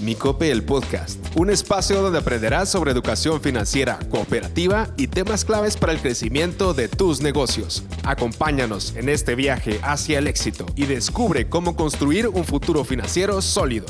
Micope el Podcast, un espacio donde aprenderás sobre educación financiera, cooperativa y temas claves para el crecimiento de tus negocios. Acompáñanos en este viaje hacia el éxito y descubre cómo construir un futuro financiero sólido.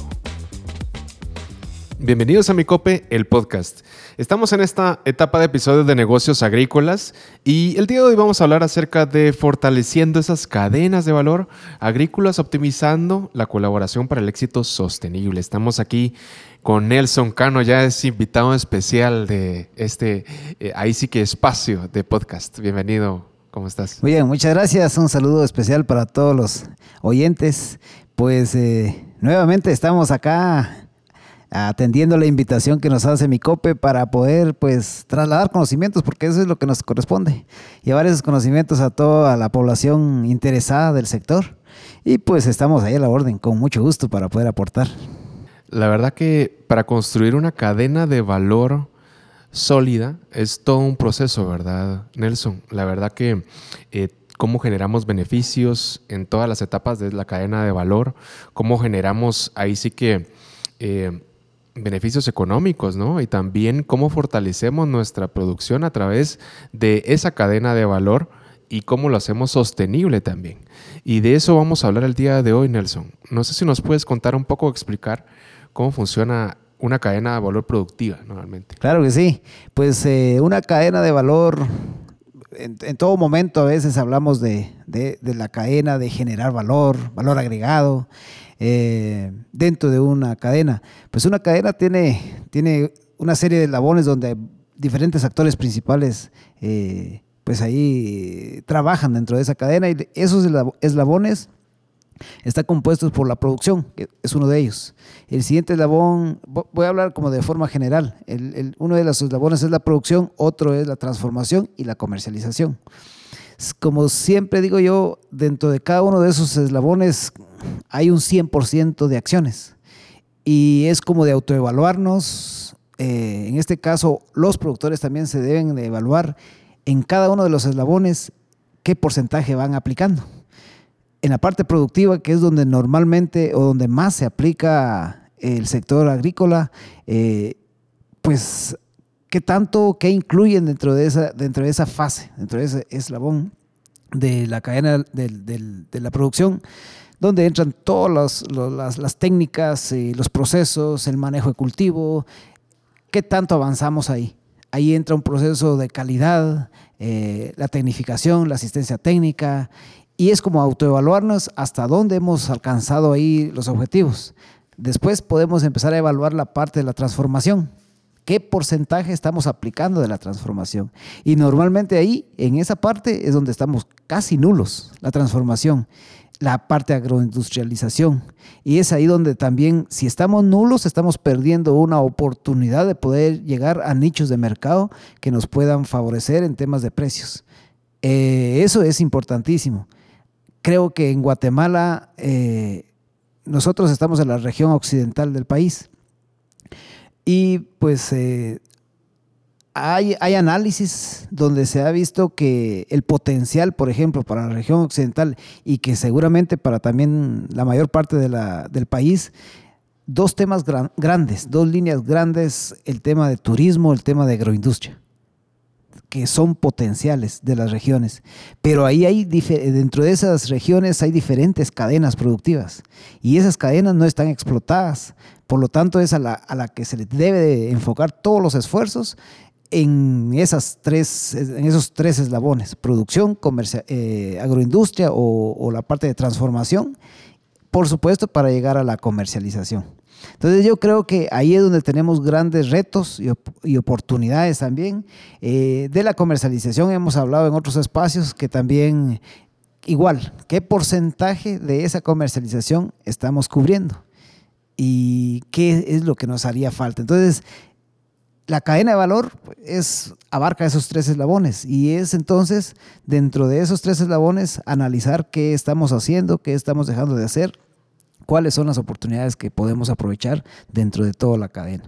Bienvenidos a Micope el Podcast. Estamos en esta etapa de episodios de negocios agrícolas y el día de hoy vamos a hablar acerca de fortaleciendo esas cadenas de valor agrícolas, optimizando la colaboración para el éxito sostenible. Estamos aquí con Nelson Cano, ya es invitado especial de este, eh, ahí sí que espacio de podcast. Bienvenido, ¿cómo estás? Muy bien, muchas gracias. Un saludo especial para todos los oyentes. Pues eh, nuevamente estamos acá atendiendo la invitación que nos hace mi COPE para poder pues trasladar conocimientos, porque eso es lo que nos corresponde, llevar esos conocimientos a toda la población interesada del sector. Y pues estamos ahí a la orden, con mucho gusto para poder aportar. La verdad que para construir una cadena de valor sólida es todo un proceso, ¿verdad, Nelson? La verdad que eh, cómo generamos beneficios en todas las etapas de la cadena de valor, cómo generamos ahí sí que... Eh, beneficios económicos, ¿no? Y también cómo fortalecemos nuestra producción a través de esa cadena de valor y cómo lo hacemos sostenible también. Y de eso vamos a hablar el día de hoy, Nelson. No sé si nos puedes contar un poco, explicar cómo funciona una cadena de valor productiva normalmente. Claro que sí. Pues eh, una cadena de valor, en, todo momento a veces hablamos de, la cadena de generar valor, valor agregado. Eh, dentro de una cadena. Pues una cadena tiene, tiene una serie de eslabones donde diferentes actores principales eh, pues ahí trabajan dentro de esa cadena y esos eslabones están compuestos por la producción, que es uno de ellos. El siguiente eslabón, voy a hablar como de forma general, el, uno de los eslabones es la producción, otro es la transformación y la comercialización. Como siempre digo yo, dentro de cada uno de esos eslabones hay un 100% de acciones. Y es como de autoevaluarnos. Eh, en este caso, los productores también se deben de evaluar en cada uno de los eslabones qué porcentaje van aplicando. En la parte productiva, que es donde normalmente o donde más se aplica el sector agrícola, eh, pues qué tanto, qué incluyen dentro de esa, dentro de esa fase, dentro de ese eslabón de la cadena de la producción, donde entran todas las, técnicas, y los procesos, el manejo de cultivo, qué tanto avanzamos ahí. Ahí entra un proceso de calidad, eh, la tecnificación, la asistencia técnica, y es como autoevaluarnos hasta dónde hemos alcanzado ahí los objetivos. Después podemos empezar a evaluar la parte de la transformación, qué porcentaje estamos aplicando de la transformación. Y normalmente ahí, en esa parte, es donde estamos casi nulos, la transformación, la parte de agroindustrialización. Y es ahí donde también, si estamos nulos, estamos perdiendo una oportunidad de poder llegar a nichos de mercado que nos puedan favorecer en temas de precios. Eh, eso es importantísimo. Creo que en Guatemala eh, nosotros estamos en la región occidental del país y pues eh, hay, análisis donde se ha visto que el potencial, por ejemplo, para la región occidental y que seguramente para también la mayor parte de la, del país, dos temas grandes, dos líneas grandes, el tema de turismo, el tema de agroindustria que son potenciales de las regiones. Pero ahí hay, dentro de esas regiones hay diferentes cadenas productivas y esas cadenas no están explotadas. Por lo tanto, es a la, a la que se le debe enfocar todos los esfuerzos en, esas tres, en esos tres eslabones, producción, eh, agroindustria o la parte de transformación, por supuesto, para llegar a la comercialización. Entonces yo creo que ahí es donde tenemos grandes retos y, oportunidades también. Eh, de la comercialización hemos hablado en otros espacios que también igual, ¿qué porcentaje de esa comercialización estamos cubriendo? ¿Y qué es lo que nos haría falta? Entonces, la cadena de valor es, abarca esos tres eslabones y es entonces dentro de esos tres eslabones analizar qué estamos haciendo, qué estamos dejando de hacer cuáles son las oportunidades que podemos aprovechar dentro de toda la cadena.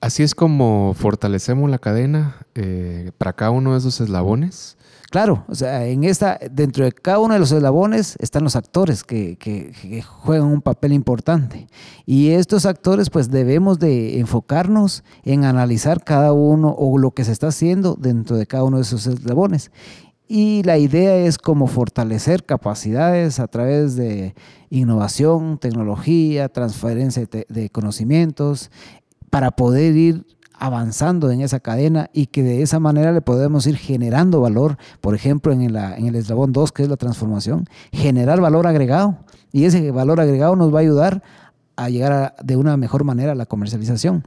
Así es como fortalecemos la cadena eh, para cada uno de esos eslabones. Claro, o sea, en esta, dentro de cada uno de los eslabones están los actores que, que, juegan un papel importante. Y estos actores, pues debemos de enfocarnos en analizar cada uno o lo que se está haciendo dentro de cada uno de esos eslabones. Y la idea es como fortalecer capacidades a través de innovación, tecnología, transferencia de conocimientos, para poder ir avanzando en esa cadena y que de esa manera le podemos ir generando valor, por ejemplo, en, en el eslabón 2, que es la transformación, generar valor agregado. Y ese valor agregado nos va a ayudar a llegar de una mejor manera a la comercialización.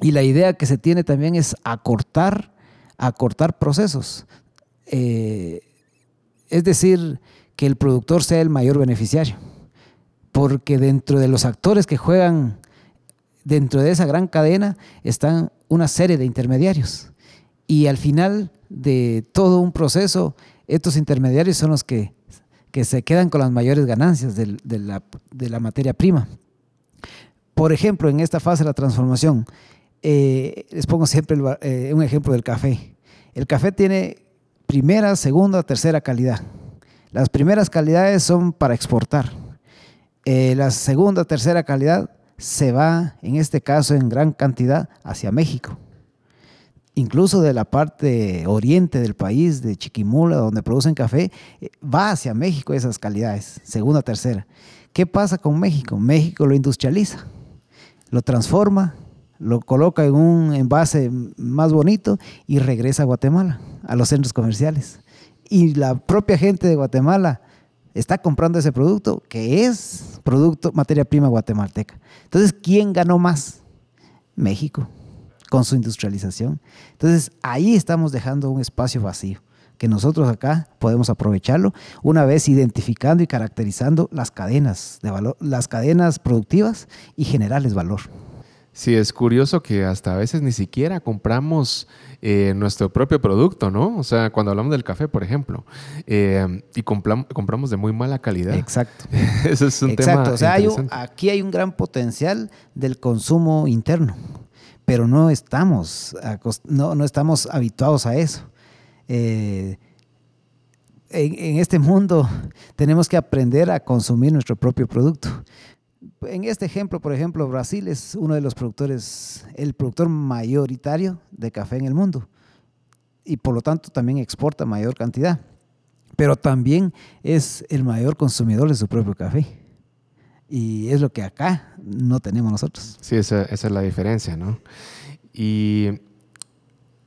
Y la idea que se tiene también es acortar, acortar procesos. Eh, es decir, que el productor sea el mayor beneficiario. Porque dentro de los actores que juegan dentro de esa gran cadena están una serie de intermediarios. Y al final de todo un proceso, estos intermediarios son los que, se quedan con las mayores ganancias de, la, materia prima. Por ejemplo, en esta fase de la transformación, eh, les pongo siempre eh, un ejemplo del café. El café tiene primera, segunda, tercera calidad. Las primeras calidades son para exportar. Eh, la segunda, tercera calidad se va, en este caso en gran cantidad, hacia México. Incluso de la parte oriente del país, de Chiquimula, donde producen café, eh, va hacia México esas calidades, segunda, tercera. ¿Qué pasa con México? México lo industrializa, lo transforma, lo coloca en un envase más bonito y regresa a Guatemala, a los centros comerciales. Y la propia gente de Guatemala está comprando ese producto que es producto, materia prima guatemalteca. Entonces, ¿quién ganó más? México, con su industrialización. Entonces, ahí estamos dejando un espacio vacío que nosotros acá podemos aprovecharlo una vez identificando y caracterizando las cadenas de valor, las cadenas productivas y generarles valor. Sí, es curioso que hasta a veces ni siquiera compramos eh, nuestro propio producto, ¿no? O sea, cuando hablamos del café, por ejemplo, eh, y compramos de muy mala calidad. Exacto. Eso es un Exacto. tema. O sea, aquí hay un gran potencial del consumo interno, pero no estamos, no, no estamos habituados a eso. Eh, en, este mundo tenemos que aprender a consumir nuestro propio producto en este ejemplo, por ejemplo, Brasil es uno de los productores, el productor mayoritario de café en el mundo y por lo tanto también exporta mayor cantidad, pero también es el mayor consumidor de su propio café. Y es lo que acá no tenemos nosotros. Sí, esa, es la diferencia, ¿no? Y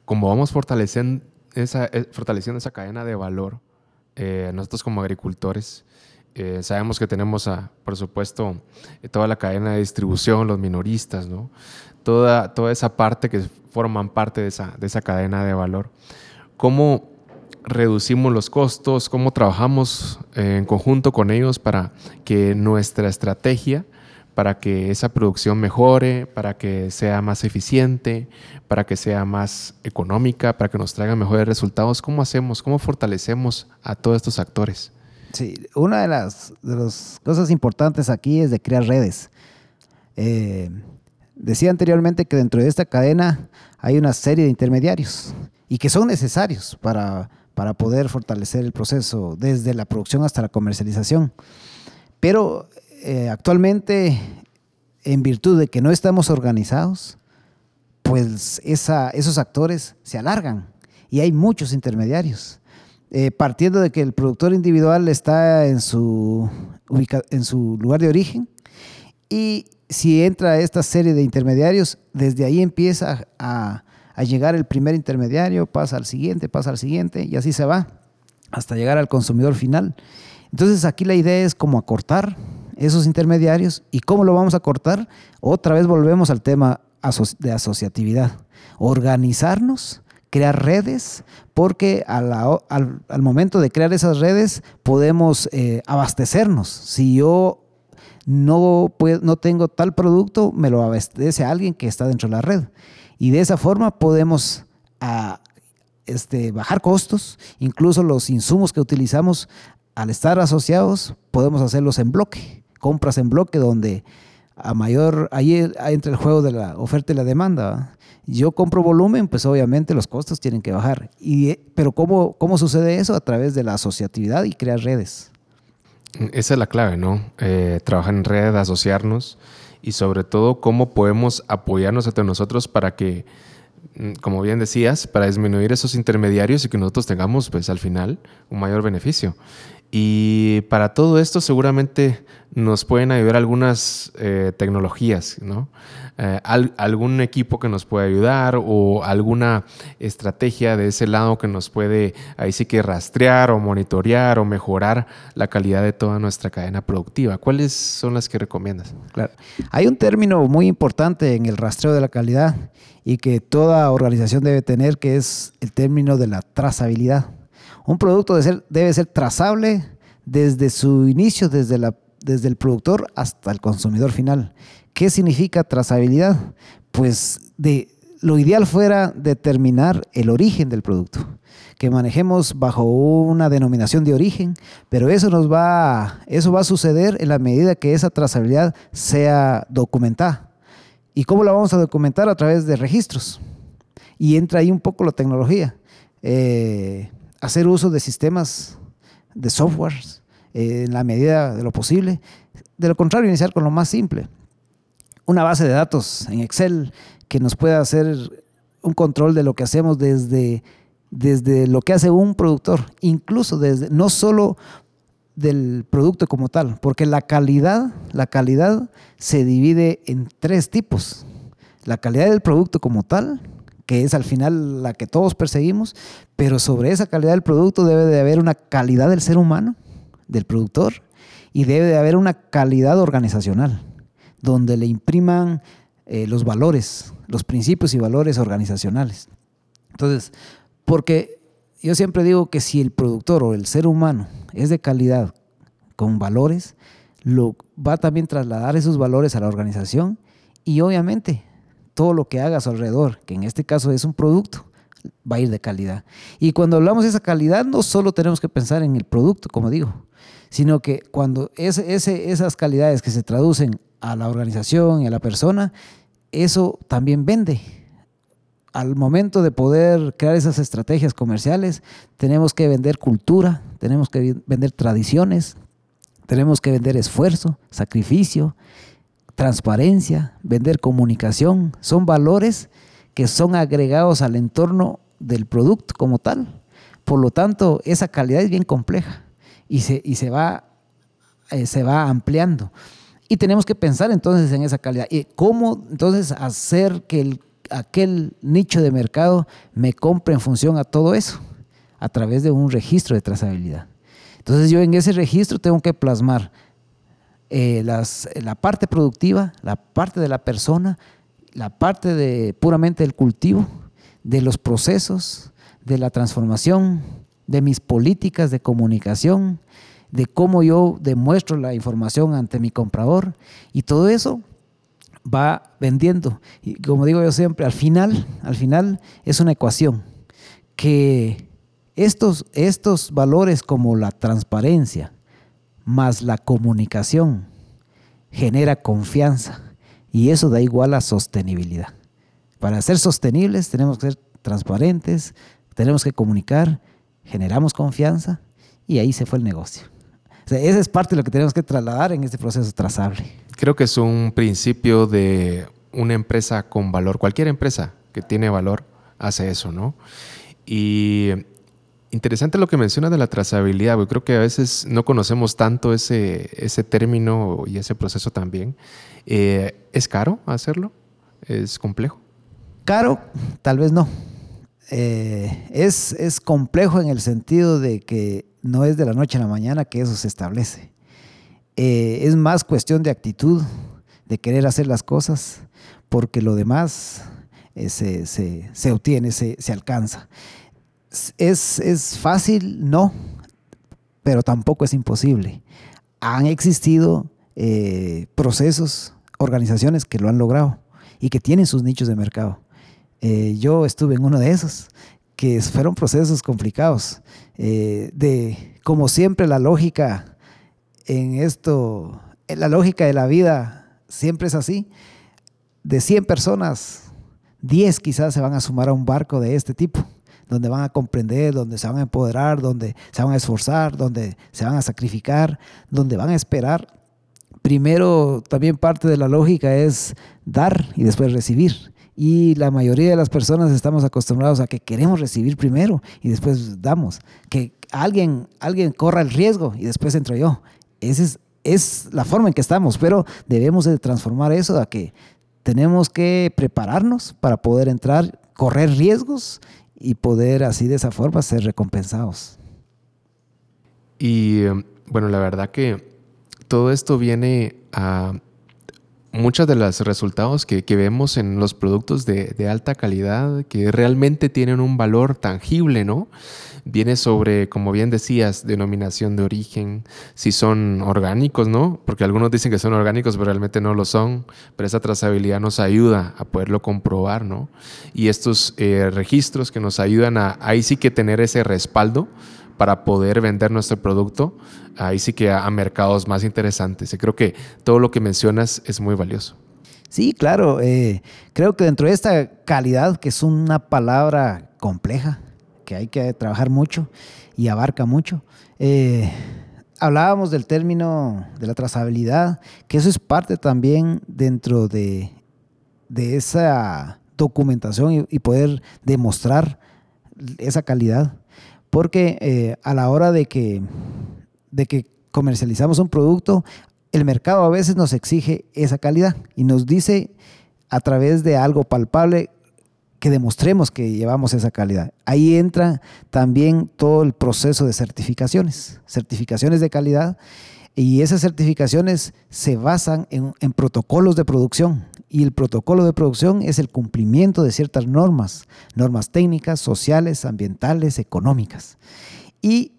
como vamos fortaleciendo esa, eh, fortaleciendo esa cadena de valor, eh, nosotros como agricultores, eh, sabemos que tenemos, a, por supuesto, toda la cadena de distribución, los minoristas, ¿no? toda, toda esa parte que forman parte de esa, de esa cadena de valor. ¿Cómo reducimos los costos? ¿Cómo trabajamos eh, en conjunto con ellos para que nuestra estrategia, para que esa producción mejore, para que sea más eficiente, para que sea más económica, para que nos traiga mejores resultados? ¿Cómo hacemos? ¿Cómo fortalecemos a todos estos actores? Sí, una de las, cosas importantes aquí es de crear redes. Eh, decía anteriormente que dentro de esta cadena hay una serie de intermediarios y que son necesarios para, para poder fortalecer el proceso desde la producción hasta la comercialización. Pero eh, actualmente, en virtud de que no estamos organizados, pues esos actores se alargan y hay muchos intermediarios. Eh, partiendo de que el productor individual está en su, en su lugar de origen y si entra esta serie de intermediarios, desde ahí empieza a, llegar el primer intermediario, pasa al siguiente, pasa al siguiente y así se va hasta llegar al consumidor final. Entonces aquí la idea es cómo acortar esos intermediarios y cómo lo vamos a cortar. Otra vez volvemos al tema de asociatividad. Organizarnos crear redes, porque al, momento de crear esas redes podemos eh, abastecernos. Si yo no, no tengo tal producto, me lo abastece alguien que está dentro de la red. Y de esa forma podemos este, bajar costos, incluso los insumos que utilizamos al estar asociados, podemos hacerlos en bloque, compras en bloque donde a mayor, ahí entra el juego de la oferta y la demanda. Yo compro volumen, pues obviamente los costos tienen que bajar. Y, pero ¿cómo, ¿cómo sucede eso? A través de la asociatividad y crear redes. Esa es la clave, ¿no? Eh, trabajar en red, asociarnos y sobre todo cómo podemos apoyarnos entre nosotros para que, mm, como bien decías, para disminuir esos intermediarios y que nosotros tengamos, pues al final, un mayor beneficio. Y para todo esto seguramente nos pueden ayudar algunas eh, tecnologías, ¿no? Eh, algún equipo que nos pueda ayudar o alguna estrategia de ese lado que nos puede ahí sí que rastrear o monitorear o mejorar la calidad de toda nuestra cadena productiva. ¿Cuáles son las que recomiendas? Claro. Hay un término muy importante en el rastreo de la calidad y que toda organización debe tener que es el término de la trazabilidad. Un producto debe ser, trazable desde su inicio, desde, el productor hasta el consumidor final. ¿Qué significa trazabilidad? Pues lo ideal fuera determinar el origen del producto, que manejemos bajo una denominación de origen, pero eso nos va, eso va a suceder en la medida que esa trazabilidad sea documentada. ¿Y cómo la vamos a documentar? A través de registros. Y entra ahí un poco la tecnología. Eh, hacer uso de sistemas, de softwares, eh, en la medida de lo posible. De lo contrario, iniciar con lo más simple. Una base de datos en Excel que nos pueda hacer un control de lo que hacemos desde, desde lo que hace un productor, incluso desde, no solo del producto como tal, porque la calidad, la calidad se divide en tres tipos. La calidad del producto como tal, que es al final la que todos perseguimos, pero sobre esa calidad del producto debe de haber una calidad del ser humano, del productor, y debe de haber una calidad organizacional, donde le impriman eh, los valores, los principios y valores organizacionales. Entonces, porque yo siempre digo que si el productor o el ser humano es de calidad, con valores, lo va también trasladar esos valores a la organización y obviamente todo lo que haga a su alrededor, que en este caso es un producto, va a ir de calidad. Y cuando hablamos de esa calidad, no solo tenemos que pensar en el producto, como digo, sino que cuando ese, esas calidades que se traducen a la organización y a la persona, eso también vende. Al momento de poder crear esas estrategias comerciales, tenemos que vender cultura, tenemos que vender tradiciones, tenemos que vender esfuerzo, sacrificio, transparencia, vender comunicación, son valores que son agregados al entorno del producto como tal. Por lo tanto, esa calidad es bien compleja y se, y se, va, eh, se va ampliando. Y tenemos que pensar entonces en esa calidad. ¿Y cómo entonces hacer que el, aquel nicho de mercado me compre en función a todo eso? A través de un registro de trazabilidad. Entonces yo en ese registro tengo que plasmar eh, la parte productiva, la parte de la persona, la parte de puramente del cultivo, de los procesos, de la transformación, de mis políticas de comunicación, de cómo yo demuestro la información ante mi comprador y todo eso va vendiendo. Y como digo yo siempre, al final, al final es una ecuación que estos, estos valores como la transparencia, más la comunicación genera confianza y eso da igual a sostenibilidad. Para ser sostenibles tenemos que ser transparentes, tenemos que comunicar, generamos confianza y ahí se fue el negocio. Esa es parte de lo que tenemos que trasladar en este proceso trazable. Creo que es un principio de una empresa con valor. Cualquier empresa que tiene valor hace eso, ¿no? Y Interesante lo que menciona de la trazabilidad, porque creo que a veces no conocemos tanto ese, ese término y ese proceso también. Eh, ¿Es caro hacerlo? ¿Es complejo? Caro, tal vez no. Eh, es, es complejo en el sentido de que no es de la noche a la mañana que eso se establece. Eh, es más cuestión de actitud, de querer hacer las cosas, porque lo demás se, se, se, obtiene, se, se alcanza. ¿Es, fácil? No, pero tampoco es imposible. Han existido eh, procesos, organizaciones que lo han logrado y que tienen sus nichos de mercado. Eh, yo estuve en uno de esos, que fueron procesos complicados. Eh, de, como siempre, la lógica en esto, la lógica de la vida siempre es así. De 100 personas, 10 quizás se van a sumar a un barco de este tipo, donde van a comprender, donde se van a empoderar, donde se van a esforzar, donde se van a sacrificar, donde van a esperar. Primero, también parte de la lógica es dar y después recibir. Y la mayoría de las personas estamos acostumbrados a que queremos recibir primero y después damos. Que alguien, alguien corra el riesgo y después entro yo. Esa es, es la forma en que estamos, pero debemos de transformar eso a que tenemos que prepararnos para poder entrar, correr riesgos y poder así de esa forma ser recompensados. Y em, bueno, la verdad que todo esto viene a muchos de los resultados que, vemos en los productos de, alta calidad, que realmente tienen un valor tangible, ¿no? Viene sobre, como bien decías, denominación de origen, si son orgánicos, ¿no? Porque algunos dicen que son orgánicos, pero realmente no lo son, pero esa trazabilidad nos ayuda a poderlo comprobar, ¿no? Y estos eh, registros que nos ayudan a ahí sí que tener ese respaldo para poder vender nuestro producto, ahí sí que a, mercados más interesantes. Y creo que todo lo que mencionas es muy valioso. Sí, claro. Eh, creo que dentro de esta calidad, que es una palabra compleja, que hay que trabajar mucho y abarca mucho, eh, hablábamos del término de la trazabilidad, que eso es parte también dentro de, de esa documentación y poder demostrar esa calidad porque eh, a la hora de que, de que comercializamos un producto, el mercado a veces nos exige esa calidad y nos dice a través de algo palpable que demostremos que llevamos esa calidad. Ahí entra también todo el proceso de certificaciones, certificaciones de calidad, y esas certificaciones se basan en, en protocolos de producción y el protocolo de producción es el cumplimiento de ciertas normas, normas técnicas, sociales, ambientales, económicas. Y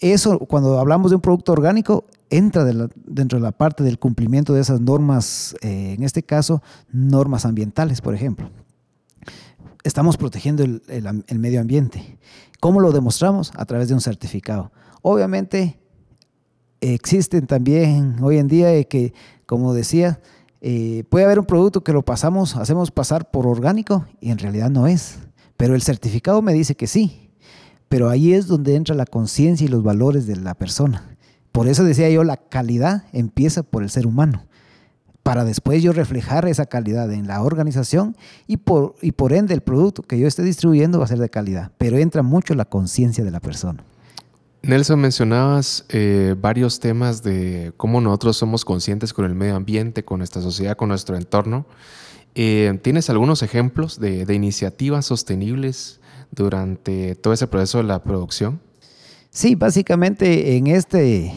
eso, cuando hablamos de un producto orgánico, entra dentro de la parte del cumplimiento de esas normas, eh, en este caso, normas ambientales, por ejemplo. Estamos protegiendo el, el medio ambiente. ¿Cómo lo demostramos? A través de un certificado. Obviamente, existen también hoy en día que, como decía, eh, puede haber un producto que lo pasamos, hacemos pasar por orgánico y en realidad no es. Pero el certificado me dice que sí. Pero ahí es donde entra la conciencia y los valores de la persona. Por eso decía yo, la calidad empieza por el ser humano. Para después yo reflejar esa calidad en la organización y por, y por ende el producto que yo esté distribuyendo va a ser de calidad. Pero entra mucho la conciencia de la persona. Nelson, mencionabas eh, varios temas de cómo nosotros somos conscientes con el medio ambiente, con nuestra sociedad, con nuestro entorno. Eh, ¿Tienes algunos ejemplos de, iniciativas sostenibles durante todo ese proceso de la producción? Sí, básicamente en este,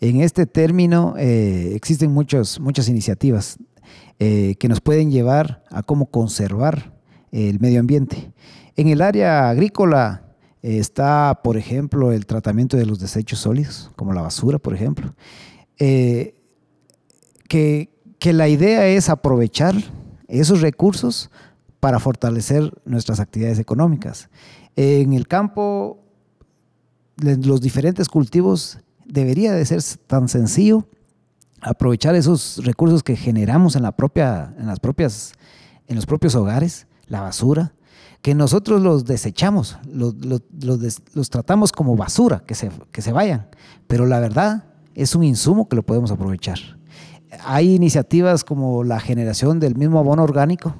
en este término eh, existen muchos, muchas iniciativas que nos pueden llevar a cómo conservar el medio ambiente. En el área agrícola, Está, por ejemplo, el tratamiento de los desechos sólidos, como la basura, por ejemplo. Eh, que, la idea es aprovechar esos recursos para fortalecer nuestras actividades económicas. En el campo, los diferentes cultivos debería de ser tan sencillo aprovechar esos recursos que generamos en la propia, en las propias, en los propios hogares, la basura, que nosotros los desechamos, los, tratamos como basura, que se, que se vayan, pero la verdad es un insumo que lo podemos aprovechar. Hay iniciativas como la generación del mismo abono orgánico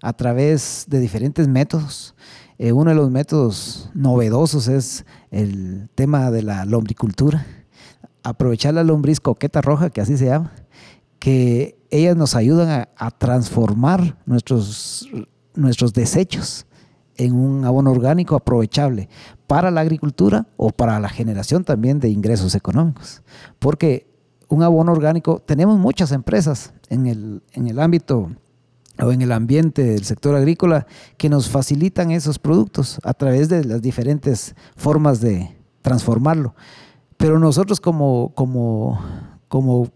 a través de diferentes métodos. Eh, uno de los métodos novedosos es el tema de la lombricultura. Aprovechar la lombriz coqueta roja, que así se llama, que ellas nos ayudan a, a transformar nuestros nuestros desechos en un abono orgánico aprovechable para la agricultura o para la generación también de ingresos económicos. Porque un abono orgánico, tenemos muchas empresas en el, en el ámbito o en el ambiente del sector agrícola que nos facilitan esos productos a través de las diferentes formas de transformarlo. Pero nosotros como, como, como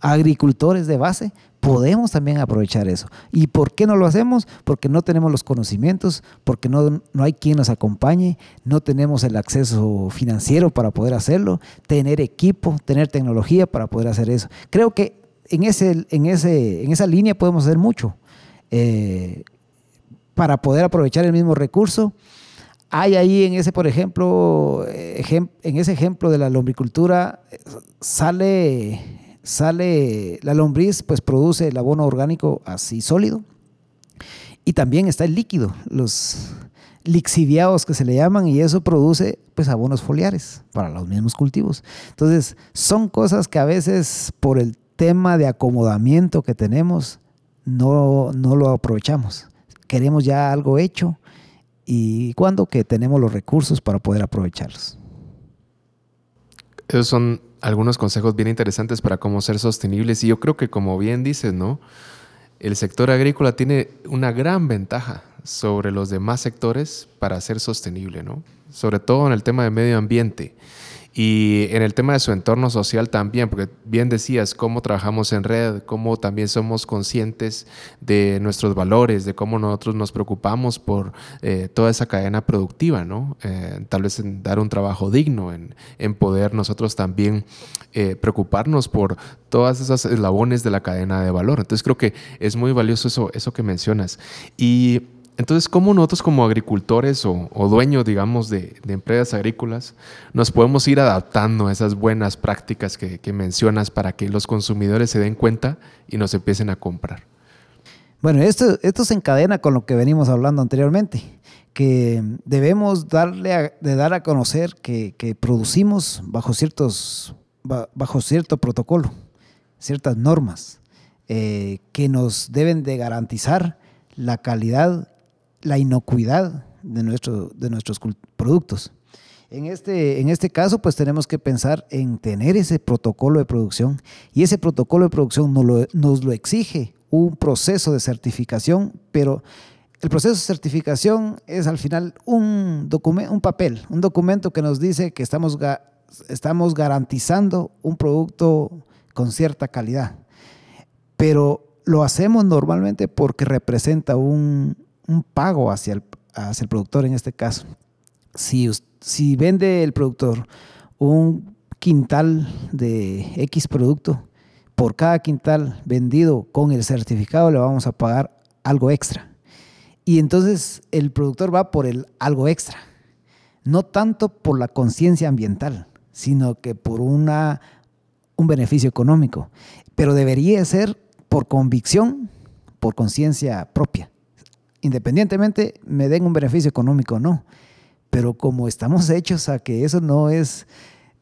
agricultores de base podemos también aprovechar eso. ¿Y por qué no lo hacemos? Porque no tenemos los conocimientos, porque no, no hay quien nos acompañe, no tenemos el acceso financiero para poder hacerlo, tener equipo, tener tecnología para poder hacer eso. Creo que en, ese, en, ese, en esa línea podemos hacer mucho eh, para poder aprovechar el mismo recurso. Hay ahí en ese, por ejemplo, en ese ejemplo de la lombricultura, sale, sale la lombriz, pues produce el abono orgánico así sólido. Y también está el líquido, los, lixiviados que se le llaman y eso produce pues abonos foliares para los mismos cultivos. Entonces, son cosas que a veces por el tema de acomodamiento que tenemos no, no lo aprovechamos. Queremos ya algo hecho y cuando que tenemos los recursos para poder aprovecharlos. Esos son algunos consejos bien interesantes para cómo ser sostenibles y yo creo que como bien dices, ¿no? El sector agrícola tiene una gran ventaja sobre los demás sectores para ser sostenible, ¿no? Sobre todo en el tema de medio ambiente. Y en el tema de su entorno social también, porque bien decías cómo trabajamos en red, cómo también somos conscientes de nuestros valores, de cómo nosotros nos preocupamos por eh, toda esa cadena productiva, ¿no? Eh, tal vez en dar un trabajo digno, en, en poder nosotros también eh, preocuparnos por todas esas eslabones de la cadena de valor. Entonces creo que es muy valioso eso, eso que mencionas. Y entonces, ¿cómo nosotros como agricultores o, dueños, digamos, de, empresas agrícolas, nos podemos ir adaptando a esas buenas prácticas que, mencionas para que los consumidores se den cuenta y nos empiecen a comprar? Bueno, esto, esto se encadena con lo que venimos hablando anteriormente, que debemos darle de dar a conocer que, producimos bajo, ciertos, bajo cierto protocolo, ciertas normas eh, que nos deben de garantizar la calidad la inocuidad de, nuestro, de nuestros productos. En este, en este caso, pues tenemos que pensar en tener ese protocolo de producción y ese protocolo de producción nos lo, nos lo exige un proceso de certificación, pero el proceso de certificación es al final un, un papel, un documento que nos dice que estamos, estamos garantizando un producto con cierta calidad. Pero lo hacemos normalmente porque representa un, un pago hacia el, hacia el productor en este caso. Si, si vende el productor un quintal de X producto, por cada quintal vendido con el certificado le vamos a pagar algo extra. Y entonces el productor va por el algo extra, no tanto por la conciencia ambiental, sino que por una, un beneficio económico. Pero debería ser por convicción, por conciencia propia independientemente me den un beneficio económico o no. Pero como estamos hechos a que eso no es,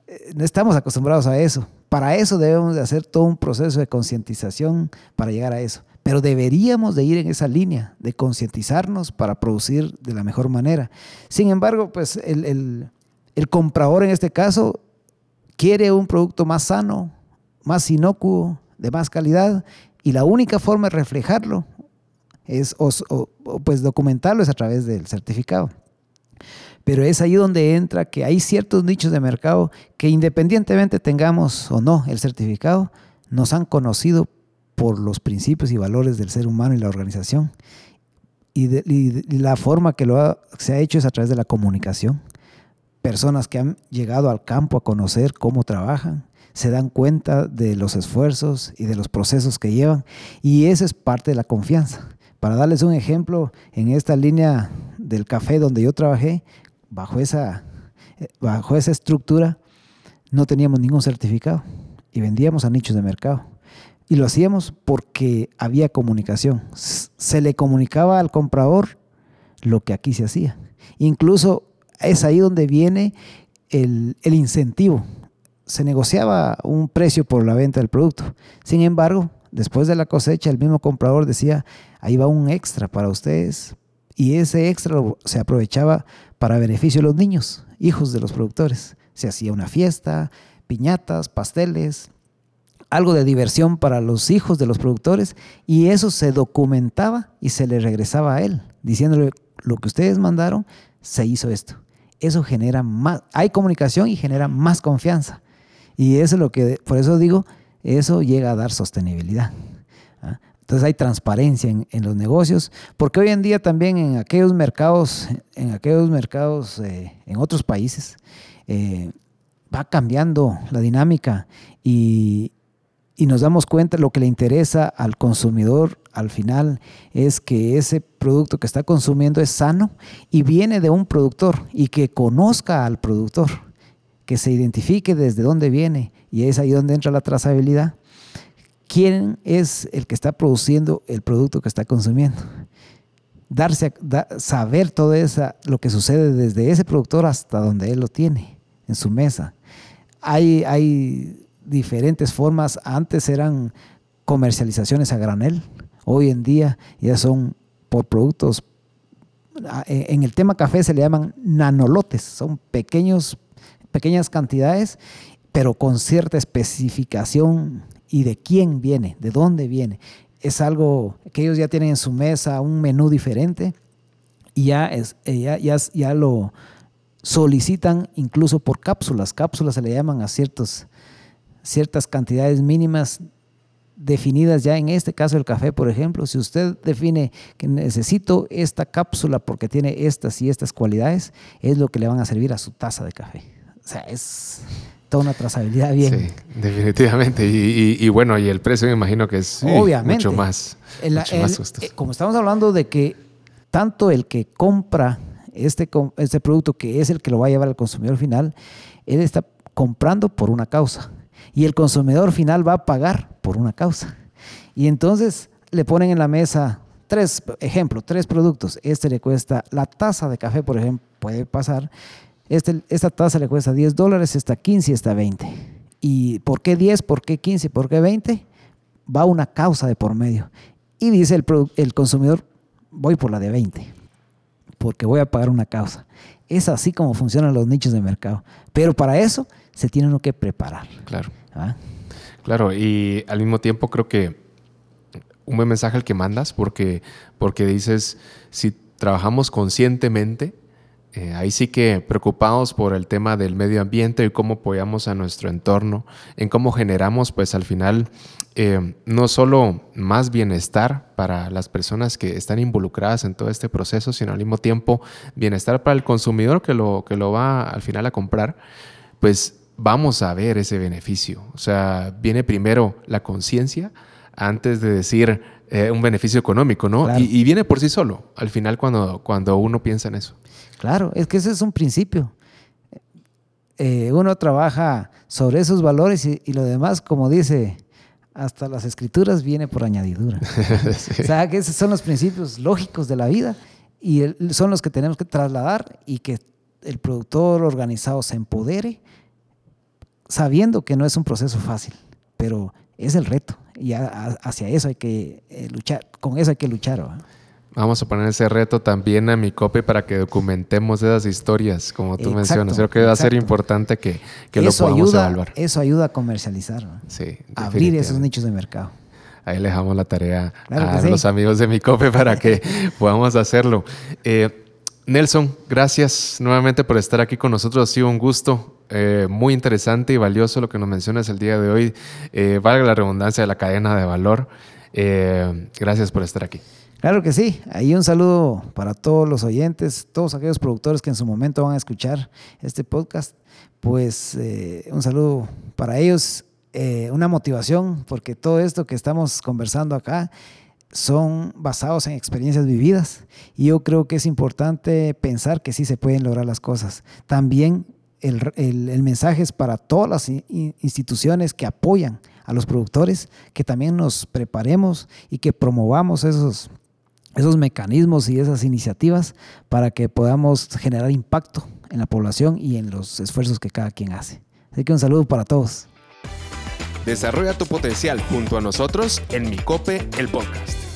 eh, no estamos acostumbrados a eso. Para eso debemos de hacer todo un proceso de concientización para llegar a eso. Pero deberíamos de ir en esa línea, de concientizarnos para producir de la mejor manera. Sin embargo, pues el, el, comprador en este caso quiere un producto más sano, más inocuo, de más calidad, y la única forma de reflejarlo es, o, pues documentarlo es a través del certificado. Pero es ahí donde entra que hay ciertos nichos de mercado que independientemente tengamos o no el certificado, nos han conocido por los principios y valores del ser humano y la organización. Y, la forma que lo se ha hecho es a través de la comunicación. Personas que han llegado al campo a conocer cómo trabajan, se dan cuenta de los esfuerzos y de los procesos que llevan. Y eso es parte de la confianza. Para darles un ejemplo, en esta línea del café donde yo trabajé, bajo esa, bajo esa estructura, no teníamos ningún certificado y vendíamos a nichos de mercado. Y lo hacíamos porque había comunicación. Se le comunicaba al comprador lo que aquí se hacía. Incluso es ahí donde viene el, el incentivo. Se negociaba un precio por la venta del producto. Sin embargo, después de la cosecha, el mismo comprador decía, ahí va un extra para ustedes. Y ese extra se aprovechaba para beneficio de los niños, hijos de los productores. Se hacía una fiesta, piñatas, pasteles, algo de diversión para los hijos de los productores y eso se documentaba y se le regresaba a él, diciéndole lo que ustedes mandaron, se hizo esto. Eso genera más, hay comunicación y genera más confianza. Y eso es lo que, por eso digo, eso llega a dar sostenibilidad. ¿ah? Entonces hay transparencia en, los negocios, porque hoy en día también en aquellos mercados, en aquellos mercados eh, en otros países, eh, va cambiando la dinámica y, y nos damos cuenta lo que le interesa al consumidor al final es que ese producto que está consumiendo es sano y viene de un productor y que conozca al productor, que se identifique desde dónde viene y es ahí donde entra la trazabilidad. ¿Quién es el que está produciendo el producto que está consumiendo? Darse saber todo eso, lo que sucede desde ese productor hasta donde él lo tiene en su mesa. Hay, hay diferentes formas. Antes eran comercializaciones a granel. Hoy en día ya son por productos. En el tema café se le llaman nanolotes. Son pequeños, pequeñas cantidades, pero con cierta especificación y de quién viene, de dónde viene. Es algo que ellos ya tienen en su mesa, un menú diferente y ya, es, ya, ya, ya lo solicitan incluso por cápsulas. Cápsulas se le llaman a ciertas cantidades mínimas definidas ya en este caso el café, por ejemplo, si usted define que necesito esta cápsula porque tiene estas y estas cualidades, es lo que le van a servir a su taza de café. O sea, es toda una trazabilidad bien. Sí, definitivamente. Y, bueno, y el precio me imagino que es mucho más. Eh, como estamos hablando de que tanto el que compra este, este producto, que es el que lo va a llevar al consumidor final, él está comprando por una causa y el consumidor final va a pagar por una causa. Y entonces le ponen en la mesa tres, ejemplo, tres productos. Este le cuesta, la taza de café, por ejemplo, puede pasar. Este, esta taza le cuesta 10 dólares, esta 15 y esta 20. ¿Y por qué 10? ¿Por qué 15? ¿Por qué 20? Va una causa de por medio. Y dice el, el consumidor, voy por la de 20, porque voy a pagar una causa. Es así como funcionan los nichos de mercado. Pero para eso se tiene uno que preparar. Claro. ¿Ah? Claro, y al mismo tiempo creo que un buen mensaje el que mandas, porque, porque dices, si trabajamos conscientemente, eh, ahí sí que preocupados por el tema del medio ambiente y cómo apoyamos a nuestro entorno, en cómo generamos, pues al final, eh, no solo más bienestar para las personas que están involucradas en todo este proceso, sino al mismo tiempo bienestar para el consumidor que lo, que lo va al final a comprar, pues vamos a ver ese beneficio. O sea, viene primero la conciencia antes de decir eh, un beneficio económico, ¿no? Y, viene por sí solo, al final cuando, cuando uno piensa en eso. Claro, es que ese es un principio. Eh, uno trabaja sobre esos valores y, lo demás, como dice, hasta las escrituras viene por añadidura. O sea, que esos son los principios lógicos de la vida y son los que tenemos que trasladar y que el productor organizado se empodere sabiendo que no es un proceso fácil, pero es el reto y hacia eso hay que eh, luchar, con eso hay que luchar. Vamos a poner ese reto también a mi copy para que documentemos esas historias, como tú mencionas. Creo que va a ser importante que, que lo podamos ayuda, evaluar. Eso ayuda a comercializar, sí, abrir esos nichos de mercado. Ahí le dejamos la tarea a los amigos de mi cope para que podamos hacerlo. Eh, Nelson, gracias nuevamente por estar aquí con nosotros. Ha sido un gusto. Eh, muy interesante y valioso lo que nos mencionas el día de hoy. Eh, valga la redundancia de la cadena de valor. Eh, gracias por estar aquí. Claro que sí. Ahí un saludo para todos los oyentes, todos aquellos productores que en su momento van a escuchar este podcast. Pues un saludo para ellos, una motivación, porque todo esto que estamos conversando acá son basados en experiencias vividas y yo creo que es importante pensar que sí se pueden lograr las cosas. También el, mensaje es para todas las instituciones que apoyan a los productores, que también nos preparemos y que promovamos esos, esos mecanismos y esas iniciativas para que podamos generar impacto en la población y en los esfuerzos que cada quien hace. Así que un saludo para todos. Desarrolla tu potencial junto a nosotros en Micope, el podcast.